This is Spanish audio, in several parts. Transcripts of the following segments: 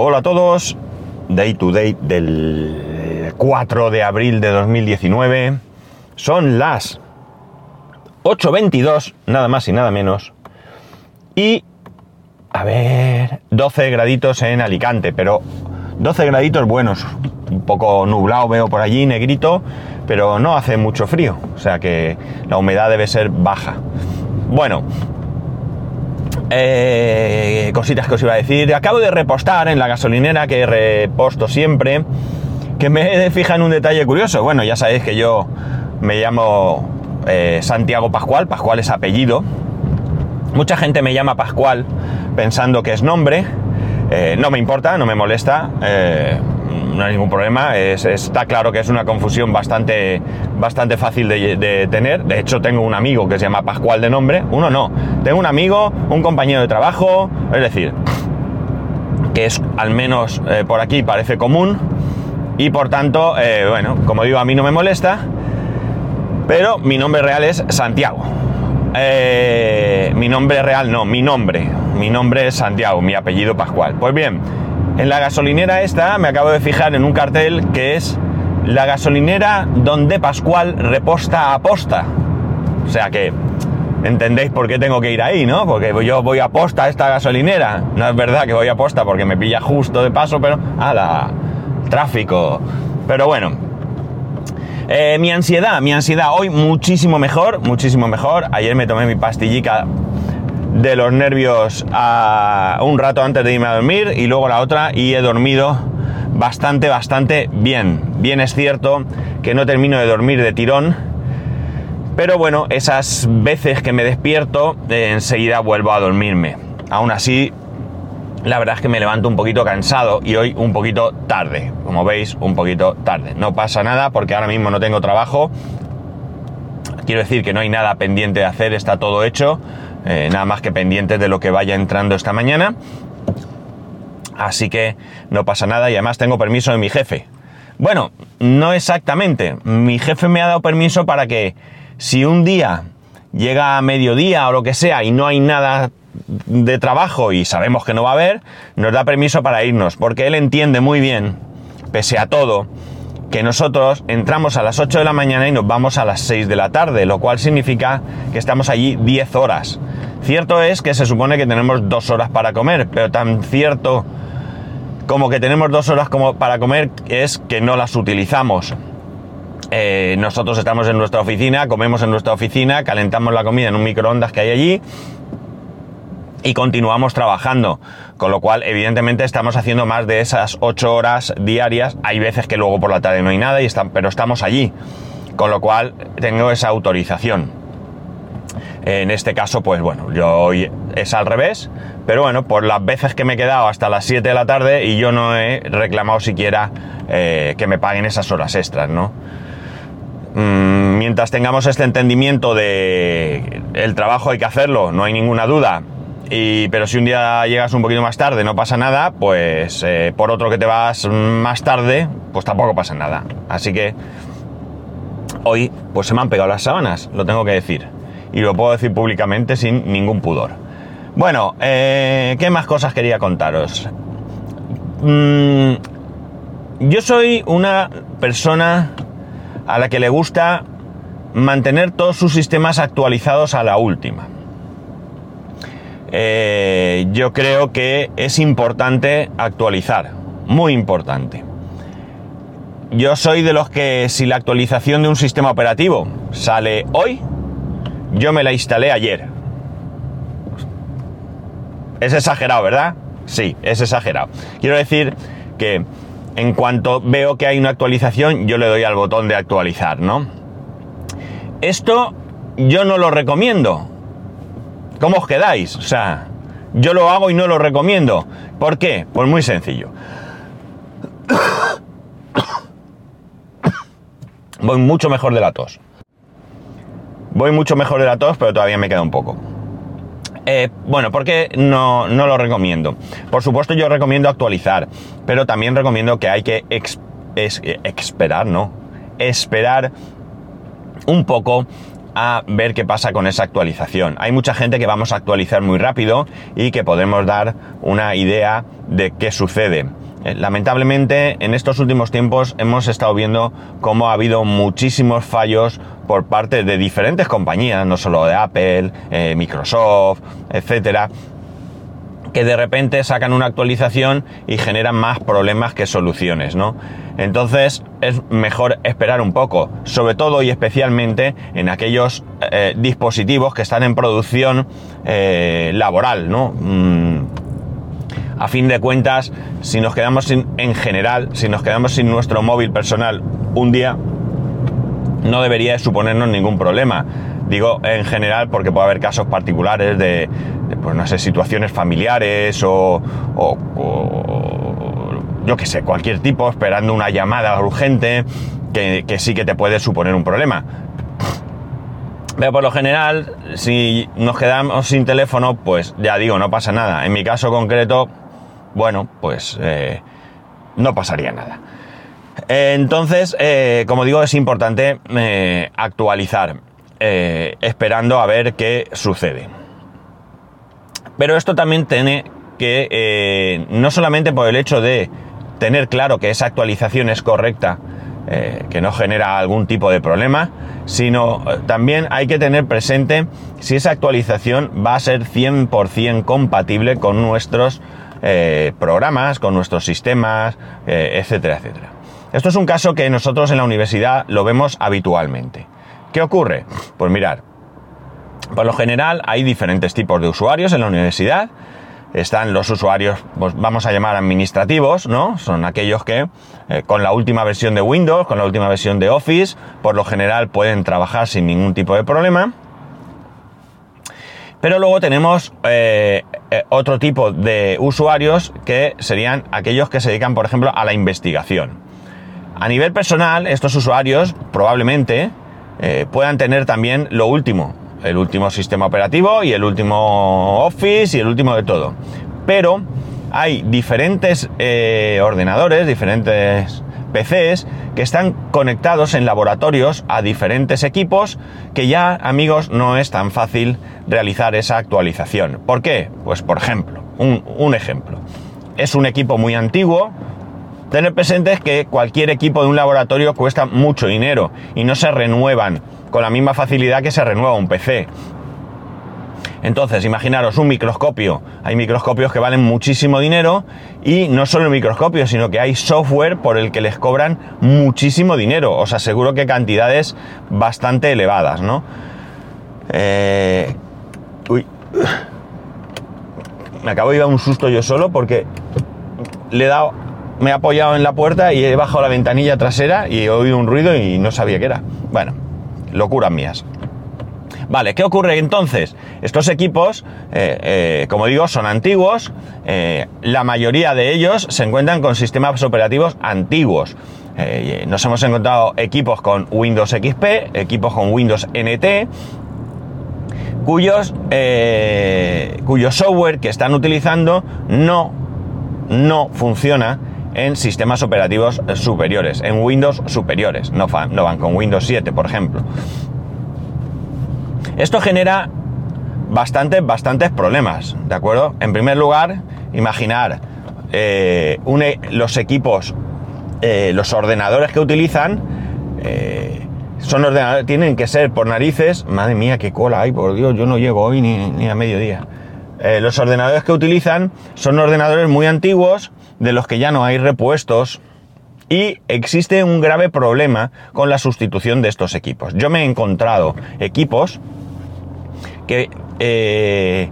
Hola a todos, Day to Day del 4 de abril de 2019. Son las 8.22, nada más y nada menos. Y, a ver, 12 graditos en Alicante, pero 12 graditos buenos. Un poco nublado veo por allí, negrito, pero no hace mucho frío. O sea que la humedad debe ser baja. Bueno, eh, cositas que os iba a decir. Acabo de repostar en la gasolinera que reposto siempre. Que me fija en un detalle curioso. Bueno, ya sabéis que yo me llamo eh, Santiago Pascual. Pascual es apellido. Mucha gente me llama Pascual pensando que es nombre. Eh, no me importa, no me molesta no hay ningún problema. está claro que es una confusión bastante, bastante fácil de, tener. De hecho, tengo un amigo que se llama Pascual de nombre. Uno no. Tengo un amigo, un compañero de trabajo. Es decir, que es al menos eh, por aquí parece común. Y por tanto, eh, bueno, como digo, a mí no me molesta. Pero mi nombre real es Santiago. Eh, mi nombre real no, mi nombre. Mi nombre es Santiago, mi apellido Pascual. Pues bien, en la gasolinera esta me acabo de fijar en un cartel que es la gasolinera donde Pascual reposta a posta. O sea que entendéis por qué tengo que ir ahí, ¿no? Porque yo voy a posta a esta gasolinera. No es verdad que voy a posta porque me pilla justo de paso, pero... ¡Hala! Tráfico. Pero bueno. Eh, mi ansiedad, mi ansiedad hoy muchísimo mejor, muchísimo mejor. Ayer me tomé mi pastillica de los nervios a un rato antes de irme a dormir y luego la otra y he dormido bastante, bastante bien. Bien es cierto que no termino de dormir de tirón, pero bueno, esas veces que me despierto eh, enseguida vuelvo a dormirme. Aún así, la verdad es que me levanto un poquito cansado y hoy un poquito tarde. Como veis, un poquito tarde. No pasa nada porque ahora mismo no tengo trabajo. Quiero decir que no hay nada pendiente de hacer, está todo hecho. Eh, nada más que pendientes de lo que vaya entrando esta mañana. Así que no pasa nada y además tengo permiso de mi jefe. Bueno, no exactamente. Mi jefe me ha dado permiso para que si un día llega a mediodía o lo que sea y no hay nada de trabajo y sabemos que no va a haber, nos da permiso para irnos, porque él entiende muy bien, pese a todo, que nosotros entramos a las 8 de la mañana y nos vamos a las 6 de la tarde, lo cual significa que estamos allí 10 horas. Cierto es que se supone que tenemos dos horas para comer, pero tan cierto como que tenemos dos horas como para comer es que no las utilizamos. Eh, nosotros estamos en nuestra oficina, comemos en nuestra oficina, calentamos la comida en un microondas que hay allí y continuamos trabajando. Con lo cual, evidentemente, estamos haciendo más de esas 8 horas diarias. Hay veces que luego por la tarde no hay nada, y están, pero estamos allí. Con lo cual, tengo esa autorización. En este caso, pues bueno, yo hoy es al revés. Pero bueno, por las veces que me he quedado hasta las 7 de la tarde y yo no he reclamado siquiera eh, que me paguen esas horas extras, ¿no? Mm, mientras tengamos este entendimiento de el trabajo hay que hacerlo, no hay ninguna duda, pero si un día llegas un poquito más tarde, no pasa nada, pues eh, por otro que te vas más tarde, pues tampoco pasa nada. Así que hoy, pues se me han pegado las sábanas, lo tengo que decir. Y lo puedo decir públicamente sin ningún pudor. Bueno, eh, ¿qué más cosas quería contaros? Mm, yo soy una persona a la que le gusta mantener todos sus sistemas actualizados a la última. Eh, yo creo que es importante actualizar, muy importante. Yo soy de los que si la actualización de un sistema operativo sale hoy, yo me la instalé ayer. Es exagerado, ¿verdad? Sí, es exagerado. Quiero decir que en cuanto veo que hay una actualización, yo le doy al botón de actualizar, ¿no? Esto yo no lo recomiendo. ¿Cómo os quedáis? O sea, yo lo hago y no lo recomiendo. ¿Por qué? Pues muy sencillo. Voy mucho mejor de la tos. Voy mucho mejor de la tos, pero todavía me queda un poco. Eh, bueno, ¿por qué no, no, lo recomiendo? Por supuesto yo recomiendo actualizar, pero también recomiendo que hay que esperar, ¿no? Esperar un poco a ver qué pasa con esa actualización. Hay mucha gente que vamos a actualizar muy rápido y que podemos dar una idea de qué sucede. Eh, lamentablemente, en estos últimos tiempos hemos estado viendo cómo ha habido muchísimos fallos por parte de diferentes compañías, no solo de Apple, eh, Microsoft, etcétera, que de repente sacan una actualización y generan más problemas que soluciones, ¿no? Entonces es mejor esperar un poco, sobre todo y especialmente en aquellos eh, dispositivos que están en producción laboral, ¿no? Mm, a fin de cuentas, si nos quedamos sin, en general, si nos quedamos sin nuestro móvil personal un día, no debería suponernos ningún problema. Digo en general porque puede haber casos particulares de, pues no sé, situaciones familiares o, yo qué sé, cualquier tipo esperando una llamada urgente que, sí que te puede suponer un problema. Pero por lo general, si nos quedamos sin teléfono, pues ya digo, no pasa nada. En mi caso concreto, bueno, pues eh, no pasaría nada. Entonces, eh, como digo, es importante eh, actualizar, esperando a ver qué sucede. Pero esto también tiene que, no solamente por el hecho de tener claro que esa actualización es correcta, que no genera algún tipo de problema, sino también hay que tener presente si esa actualización va a ser 100% compatible con nuestros eh, programas, con nuestros sistemas, eh, etcétera, etcétera. Esto es un caso que nosotros en la universidad lo vemos habitualmente. ¿Qué ocurre? Pues mirar, por lo general hay diferentes tipos de usuarios en la universidad. Están los usuarios, pues vamos a llamar administrativos, ¿no? Son aquellos que eh, con la última versión de Windows, con la última versión de Office, por lo general pueden trabajar sin ningún tipo de problema. Pero luego tenemos eh, eh, otro tipo de usuarios que serían aquellos que se dedican, por ejemplo, a la investigación. A nivel personal, estos usuarios probablemente puedan tener también lo último, el último sistema operativo y el último Office y el último de todo. Pero hay diferentes ordenadores, diferentes PCs que están conectados en laboratorios a diferentes equipos que ya, amigos, no es tan fácil realizar esa actualización. ¿Por qué? Pues por ejemplo, un, ejemplo. Es un equipo muy antiguo, Tener presente que cualquier equipo de un laboratorio cuesta mucho dinero y no se renuevan con la misma facilidad que se renueva un PC. Entonces, imaginaros un microscopio. Hay microscopios que valen muchísimo dinero y no solo el microscopio, sino que hay software por el que les cobran muchísimo dinero. Os aseguro que cantidades bastante elevadas, ¿no? Eh, uy. Me acabo de dar un susto yo solo porque le he dado, me he apoyado en la puerta y he bajado la ventanilla trasera y he oído un ruido y no sabía qué era. Bueno, locuras mías. Vale, ¿qué ocurre entonces? Estos equipos, eh, eh, como digo, son antiguos. Eh, la mayoría de ellos se encuentran con sistemas operativos antiguos. nos hemos encontrado equipos con Windows XP, equipos con Windows NT, cuyos, cuyo software que están utilizando no, no funciona en sistemas operativos superiores, en Windows superiores, no, van con Windows 7, por ejemplo. Esto genera bastantes, bastantes problemas, ¿de acuerdo? En primer lugar, imaginar eh, los equipos, eh, los ordenadores que utilizan, eh, son ordenadores, tienen que ser por narices, madre mía, qué cola hay, por Dios, yo no llego hoy ni, ni a mediodía. los ordenadores que utilizan son ordenadores muy antiguos, de los que ya no hay repuestos, y existe un grave problema con la sustitución de estos equipos. Yo me he encontrado equipos que eh,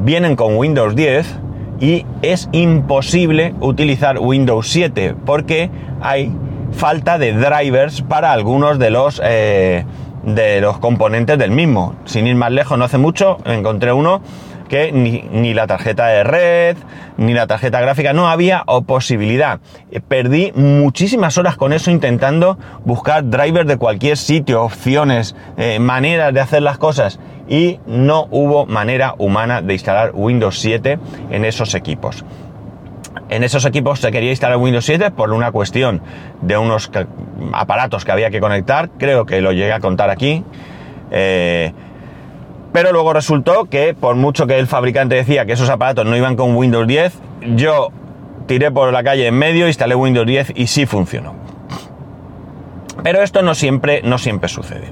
vienen con Windows 10 y es imposible utilizar Windows 7 porque hay falta de drivers para algunos de los eh, de los componentes del mismo. Sin ir más lejos, no hace mucho encontré uno que ni, la tarjeta de red, ni la tarjeta gráfica, no había posibilidad. Eh, perdí muchísimas horas con eso intentando buscar drivers de cualquier sitio, opciones, eh, maneras de hacer las cosas y no hubo manera humana de instalar Windows 7 en esos equipos. En esos equipos se quería instalar Windows 7 por una cuestión de unos aparatos que había que conectar, creo que lo llegué a contar aquí, Eh, pero luego resultó que por mucho que el fabricante decía que esos aparatos no iban con Windows 10, yo tiré por la calle en medio, instalé Windows 10 y sí funcionó. Pero esto no siempre, no siempre sucede.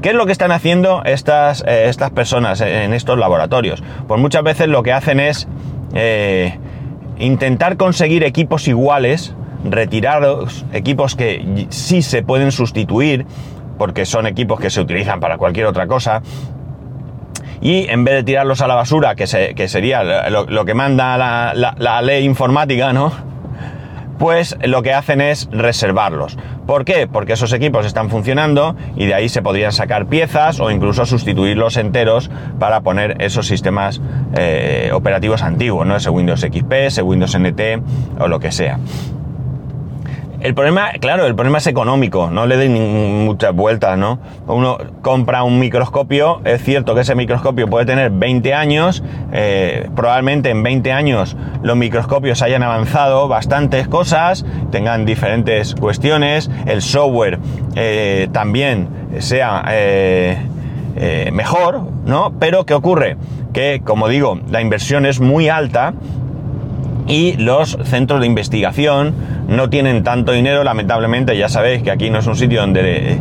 ¿Qué es lo que están haciendo estas, eh, estas personas en estos laboratorios? Pues muchas veces lo que hacen es eh, intentar conseguir equipos iguales, retirados, equipos que sí se pueden sustituir, porque son equipos que se utilizan para cualquier otra cosa, y en vez de tirarlos a la basura, que, sería lo, que manda la, la ley informática, ¿no? pues lo que hacen es reservarlos. ¿Por qué? Porque esos equipos están funcionando y de ahí se podrían sacar piezas o incluso sustituirlos enteros para poner esos sistemas eh, operativos antiguos, ¿no? Ese Windows XP, ese Windows NT o lo que sea. El problema, claro, el problema es económico, no le den muchas vueltas, ¿no? Uno compra un microscopio, es cierto que ese microscopio puede tener 20 años, eh, probablemente en 20 años los microscopios hayan avanzado bastantes cosas, tengan diferentes cuestiones, el software eh, también sea eh, mejor, ¿no? Pero ¿qué ocurre? Que, como digo, la inversión es muy alta y los centros de investigación no tienen tanto dinero, lamentablemente ya sabéis que aquí no es un sitio donde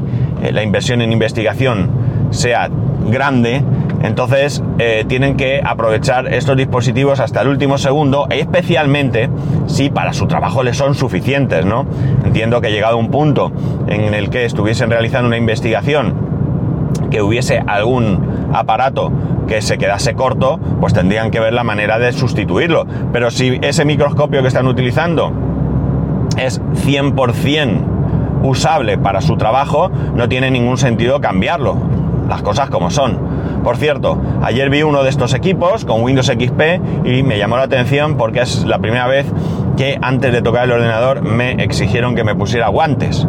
eh, la inversión en investigación sea grande, entonces eh, tienen que aprovechar estos dispositivos hasta el último segundo, especialmente si para su trabajo les son suficientes, ¿no? Entiendo que llegado un punto en el que estuviesen realizando una investigación que hubiese algún aparato que se quedase corto, pues tendrían que ver la manera de sustituirlo. Pero si ese microscopio que están utilizando es 100% usable para su trabajo, no tiene ningún sentido cambiarlo. Las cosas como son. Por cierto, ayer vi uno de estos equipos con Windows XP y me llamó la atención porque es la primera vez que antes de tocar el ordenador me exigieron que me pusiera guantes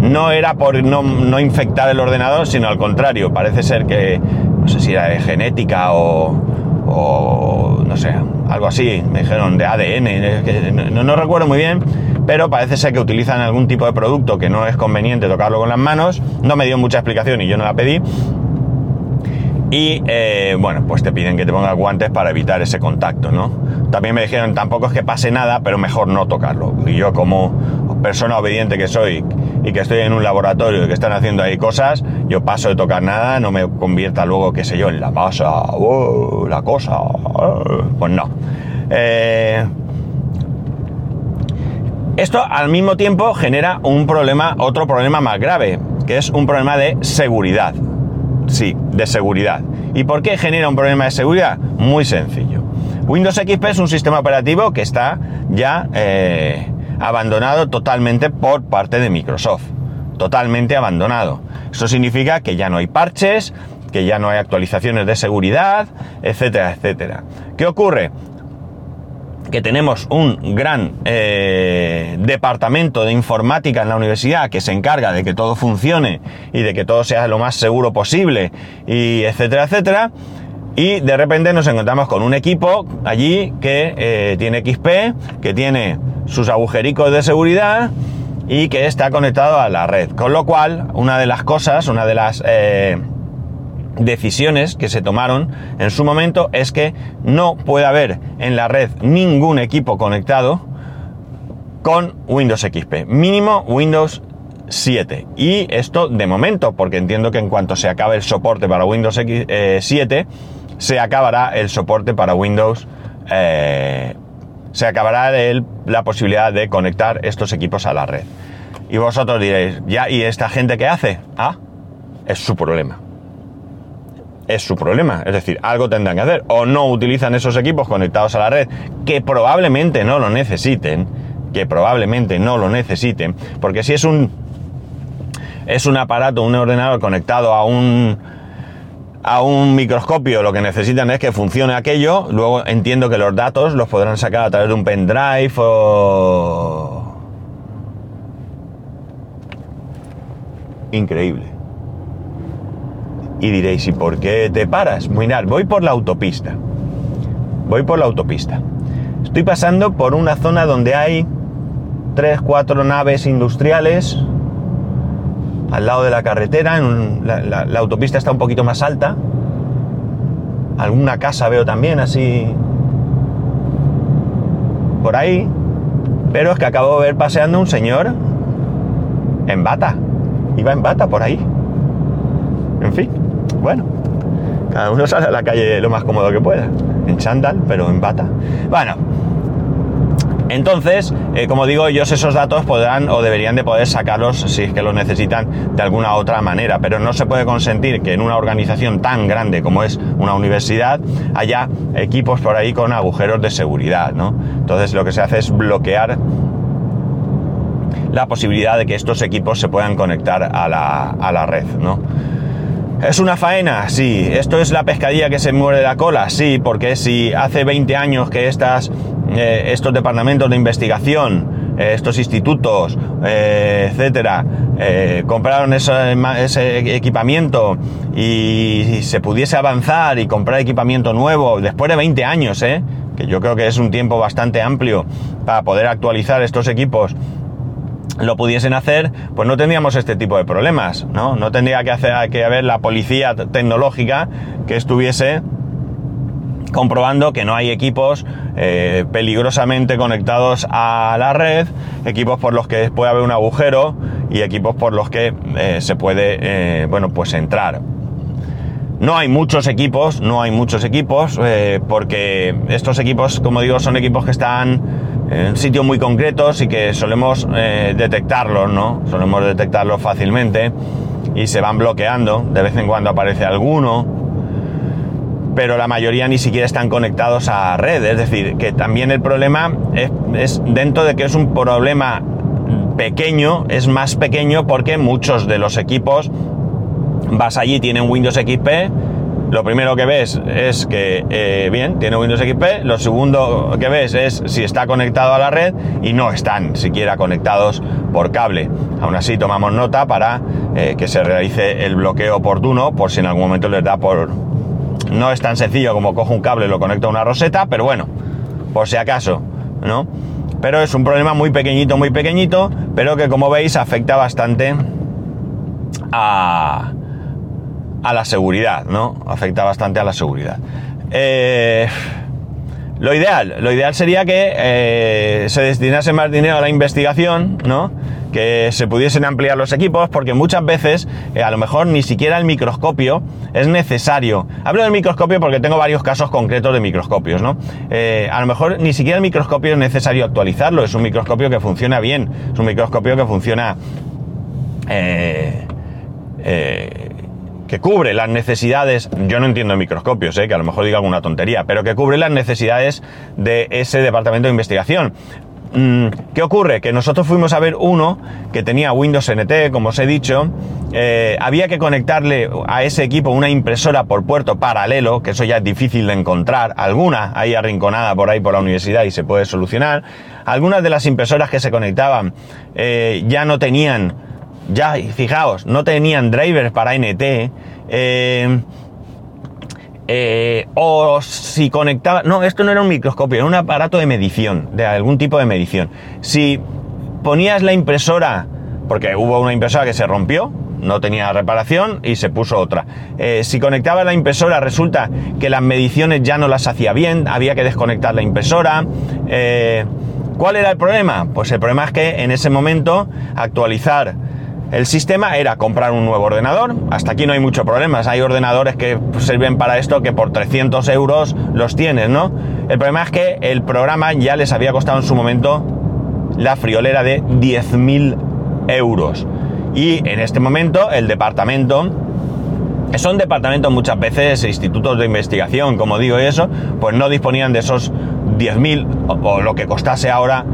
no era por no, infectar el ordenador, sino al contrario, parece ser que, no sé si era de genética o, no sé, algo así, me dijeron de ADN, no, recuerdo muy bien, pero parece ser que utilizan algún tipo de producto que no es conveniente tocarlo con las manos, no me dio mucha explicación y yo no la pedí. Y eh, bueno, pues te piden que te pongas guantes para evitar ese contacto, ¿no? También me dijeron, tampoco es que pase nada, pero mejor no tocarlo. Y yo como persona obediente que soy y que estoy en un laboratorio y que están haciendo ahí cosas, yo paso de tocar nada, no me convierta luego, qué sé yo, en la masa, oh, la cosa, oh, pues no. Eh, esto al mismo tiempo genera un problema, otro problema más grave, que es un problema de seguridad. Sí, de seguridad. ¿Y por qué genera un problema de seguridad? Muy sencillo. Windows XP es un sistema operativo que está ya eh, abandonado totalmente por parte de Microsoft. Totalmente abandonado. Eso significa que ya no hay parches, que ya no hay actualizaciones de seguridad, etcétera, etcétera. ¿Qué ocurre? que tenemos un gran eh, departamento de informática en la universidad que se encarga de que todo funcione y de que todo sea lo más seguro posible y etcétera, etcétera. Y de repente nos encontramos con un equipo allí que eh, tiene XP, que tiene sus agujericos de seguridad y que está conectado a la red. Con lo cual, una de las cosas, una de las eh, decisiones que se tomaron en su momento es que no puede haber en la red ningún equipo conectado con Windows XP. Mínimo Windows 7. Y esto de momento, porque entiendo que en cuanto se acabe el soporte para Windows 7, eh, se acabará el soporte para Windows eh, se acabará la posibilidad de conectar estos equipos a la red. Y vosotros diréis, ya, ¿y esta gente qué hace? Ah, es su problema. Es su problema, es decir, algo tendrán que hacer. O no utilizan esos equipos conectados a la red, que probablemente no lo necesiten, que probablemente no lo necesiten, porque si es un es un aparato, un ordenador conectado a un a un microscopio lo que necesitan es que funcione aquello, luego entiendo que los datos los podrán sacar a través de un pendrive o... Increíble. Y diréis, ¿y por qué te paras? Mirad, voy por la autopista. Voy por la autopista. Estoy pasando por una zona donde hay tres, cuatro naves industriales al lado de la carretera, en la, la autopista está un poquito más alta. Alguna casa veo también así por ahí. Pero es que acabo de ver paseando un señor en bata. Iba en bata por ahí. En fin, bueno. Cada uno sale a la calle lo más cómodo que pueda. En chándal, pero en bata. Bueno. Entonces, eh, como digo, ellos esos datos podrán o deberían de poder sacarlos si es que los necesitan de alguna otra manera, pero no se puede consentir que en una organización tan grande como es una universidad haya equipos por ahí con agujeros de seguridad, ¿no? Entonces lo que se hace es bloquear la posibilidad de que estos equipos se puedan conectar a la, a la red, ¿no? ¿Es una faena? Sí. ¿Esto es la pescadilla que se muere la cola? Sí, porque si hace 20 años que estas, eh, estos departamentos de investigación, eh, estos institutos, eh, etcétera, compraron ese equipamiento y, se pudiese avanzar y comprar equipamiento nuevo después de 20 años, que yo creo que es un tiempo bastante amplio para poder actualizar estos equipos lo pudiesen hacer, pues no tendríamos este tipo de problemas, ¿no? No tendría que, hacer, que haber la policía tecnológica que estuviese comprobando que no hay equipos eh, peligrosamente conectados a la red, equipos por los que puede haber un agujero y equipos por los que eh, se puede, eh, bueno, pues entrar. No hay muchos equipos, no hay muchos equipos, porque estos equipos, como digo, son equipos que están en sitios muy concretos y que solemos detectarlos, ¿no? Solemos detectarlos fácilmente y se van bloqueando. De vez en cuando aparece alguno, pero la mayoría ni siquiera están conectados a red. Es decir, que también el problema es, dentro de que es un problema pequeño, es más pequeño porque muchos de los equipos vas allí, tienen Windows XP lo primero que ves es que, eh, bien, tiene Windows XP. Lo segundo que ves es si está conectado a la red y no están siquiera conectados por cable. Aún así, tomamos nota para eh, que se realice el bloqueo oportuno por si en algún momento les da por... No es tan sencillo como cojo un cable y lo conecto a una roseta, pero bueno, por si acaso, ¿no? Pero es un problema muy pequeñito, muy pequeñito, pero que como veis afecta bastante a a la seguridad, ¿no? Afecta bastante a la seguridad. Eh, lo ideal, lo ideal sería que eh, se destinase más dinero a la investigación, ¿no? Que se pudiesen ampliar los equipos, porque muchas veces eh, a lo mejor ni siquiera el microscopio es necesario. Hablo del microscopio porque tengo varios casos concretos de microscopios, ¿no? a lo mejor ni siquiera el microscopio es necesario actualizarlo, es un microscopio que funciona bien, es un microscopio que funciona que cubre las necesidades, yo no entiendo microscopios, ¿eh? que a lo mejor diga alguna tontería, pero que cubre las necesidades de ese departamento de investigación. Mm, ¿Qué ocurre? Que nosotros fuimos a ver uno que tenía Windows NT, como os he dicho, eh, había que conectarle a ese equipo una impresora por puerto paralelo, que eso ya es difícil de encontrar, alguna ahí arrinconada por ahí por la universidad y se puede solucionar. Algunas de las impresoras que se conectaban eh, ya no tenían ya, fijaos, no tenían drivers para NT. Eh, eh, o si conectaba. No, esto no era un microscopio, era un aparato de medición, de algún tipo de medición. Si ponías la impresora, porque hubo una impresora que se rompió, no tenía reparación y se puso otra. Eh, si conectaba la impresora, resulta que las mediciones ya no las hacía bien, había que desconectar la impresora. ¿Cuál era el problema? Pues el problema es que en ese momento actualizar el sistema era comprar un nuevo ordenador. Hasta aquí no hay mucho problema. Hay ordenadores que sirven para esto que por 300 euros los tienes, ¿no? El problema es que el programa ya les había costado en su momento la friolera de 10.000 euros. Y en este momento el departamento, son departamentos muchas veces, institutos de investigación, como digo eso, pues no disponían de esos 10.000 o lo que costase ahora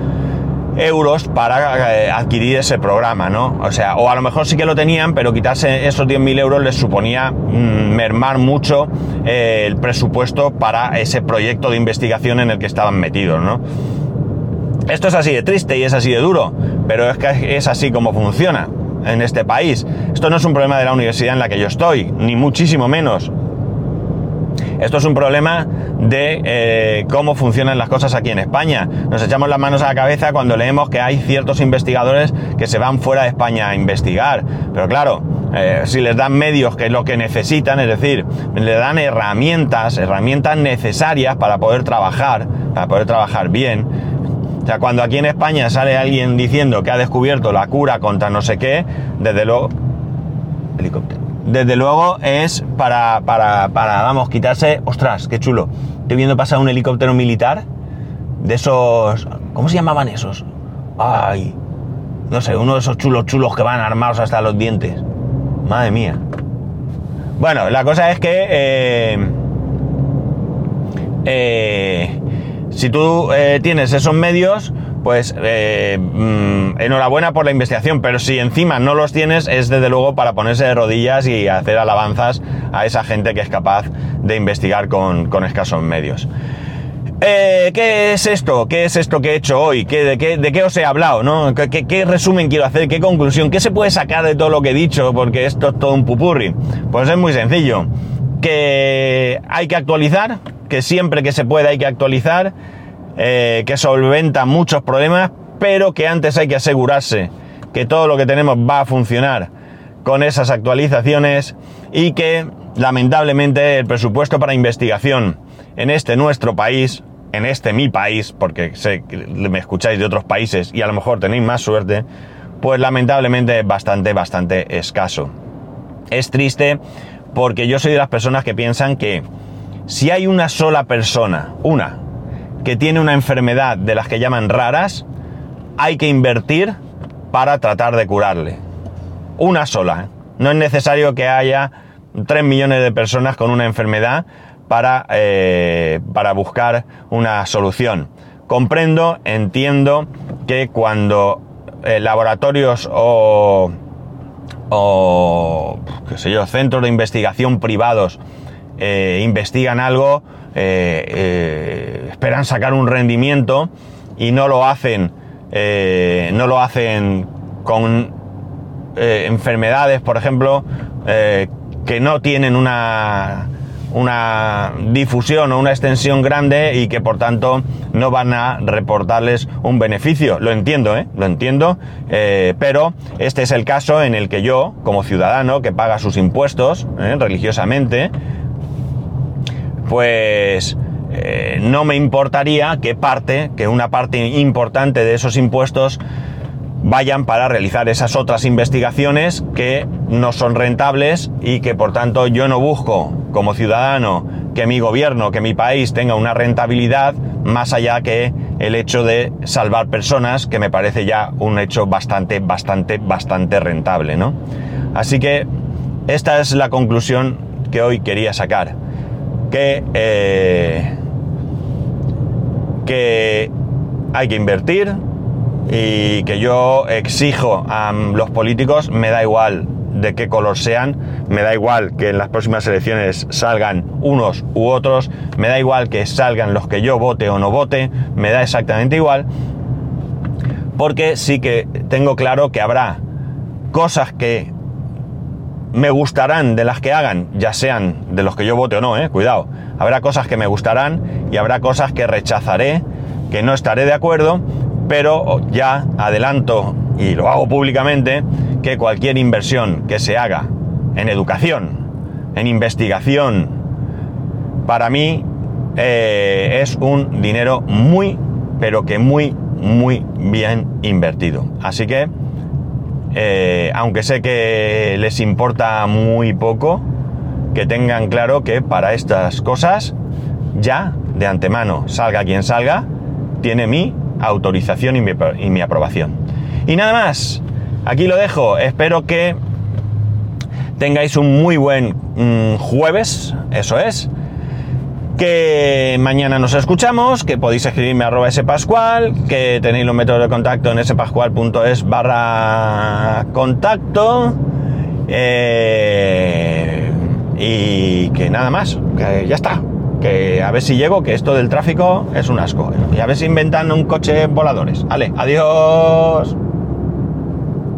euros para eh, adquirir ese programa, ¿no? O sea, o a lo mejor sí que lo tenían, pero quitarse esos 10.000 euros les suponía mm, mermar mucho eh, el presupuesto para ese proyecto de investigación en el que estaban metidos, ¿no? Esto es así de triste y es así de duro, pero es que es así como funciona en este país. Esto no es un problema de la universidad en la que yo estoy, ni muchísimo menos. Esto es un problema de eh, cómo funcionan las cosas aquí en España. Nos echamos las manos a la cabeza cuando leemos que hay ciertos investigadores que se van fuera de España a investigar. Pero claro, eh, si les dan medios que es lo que necesitan, es decir, le dan herramientas, herramientas necesarias para poder trabajar, para poder trabajar bien. O sea, cuando aquí en España sale alguien diciendo que ha descubierto la cura contra no sé qué, desde luego... Helicóptero. Desde luego es para, para, para, vamos, quitarse... Ostras, qué chulo. Estoy viendo pasar un helicóptero militar de esos... ¿Cómo se llamaban esos? Ay, no sé, uno de esos chulos chulos que van armados hasta los dientes. Madre mía. Bueno, la cosa es que... Eh, eh, si tú eh, tienes esos medios, pues eh, mm, enhorabuena por la investigación, pero si encima no los tienes, es desde luego para ponerse de rodillas y hacer alabanzas a esa gente que es capaz de investigar con, escasos medios. Eh, ¿Qué es esto? ¿Qué es esto que he hecho hoy? ¿Qué, de, qué, ¿De qué os he hablado? ¿no? ¿Qué, ¿Qué, resumen quiero hacer? ¿Qué conclusión? ¿Qué se puede sacar de todo lo que he dicho? Porque esto es todo un pupurri. Pues es muy sencillo. Que hay que actualizar, que siempre que se pueda hay que actualizar, eh, que solventa muchos problemas, pero que antes hay que asegurarse que todo lo que tenemos va a funcionar con esas actualizaciones y que lamentablemente el presupuesto para investigación en este nuestro país, en este mi país, porque sé que me escucháis de otros países y a lo mejor tenéis más suerte, pues lamentablemente es bastante, bastante escaso. Es triste porque yo soy de las personas que piensan que si hay una sola persona, una, que tiene una enfermedad de las que llaman raras, hay que invertir para tratar de curarle. Una sola. ¿eh? No es necesario que haya 3 millones de personas con una enfermedad para, eh, para buscar una solución. Comprendo, entiendo que cuando eh, laboratorios o, o, qué sé yo, centros de investigación privados eh, investigan algo, eh, eh, esperan sacar un rendimiento y no lo hacen, no lo hacen con enfermedades, por ejemplo, que no tienen una, una difusión o una extensión grande y que por tanto no van a reportarles un beneficio. Lo entiendo. Lo entiendo, pero este es el caso en el que yo, como ciudadano que paga sus impuestos religiosamente, pues eh, no me importaría que parte, que una parte importante de esos impuestos vayan para realizar esas otras investigaciones que no son rentables y que por tanto yo no busco como ciudadano que mi gobierno, que mi país tenga una rentabilidad más allá que el hecho de salvar personas, que me parece ya un hecho bastante, bastante, bastante rentable, ¿no? Así que esta es la conclusión que hoy quería sacar que, eh, que hay que invertir y que yo exijo a los políticos, me da igual de qué color sean, me da igual que en las próximas elecciones salgan unos u otros, me da igual que salgan los que yo vote o no vote, me da exactamente igual, porque sí que tengo claro que habrá cosas que me gustarán de las que hagan, ya sean de los que yo vote o no, eh, cuidado. Habrá cosas que me gustarán y habrá cosas que rechazaré, que no estaré de acuerdo, pero ya adelanto y lo hago públicamente que cualquier inversión que se haga en educación, en investigación, para mí eh, es un dinero muy, pero que muy, muy bien invertido. Así que eh, aunque sé que les importa muy poco, que tengan claro que para estas cosas, ya de antemano, salga quien salga, tiene mi autorización y mi, aprobación. Y nada más, aquí lo dejo, espero que tengáis un muy buen mm, jueves, eso es que mañana nos escuchamos, que podéis escribirme a arroba spascual, que tenéis los métodos de contacto en spascual.es barra contacto. Eh, y que nada más, que ya está. Que a ver si llego, que esto del tráfico es un asco. Y a ver si inventan un coche voladores. Vale, adiós.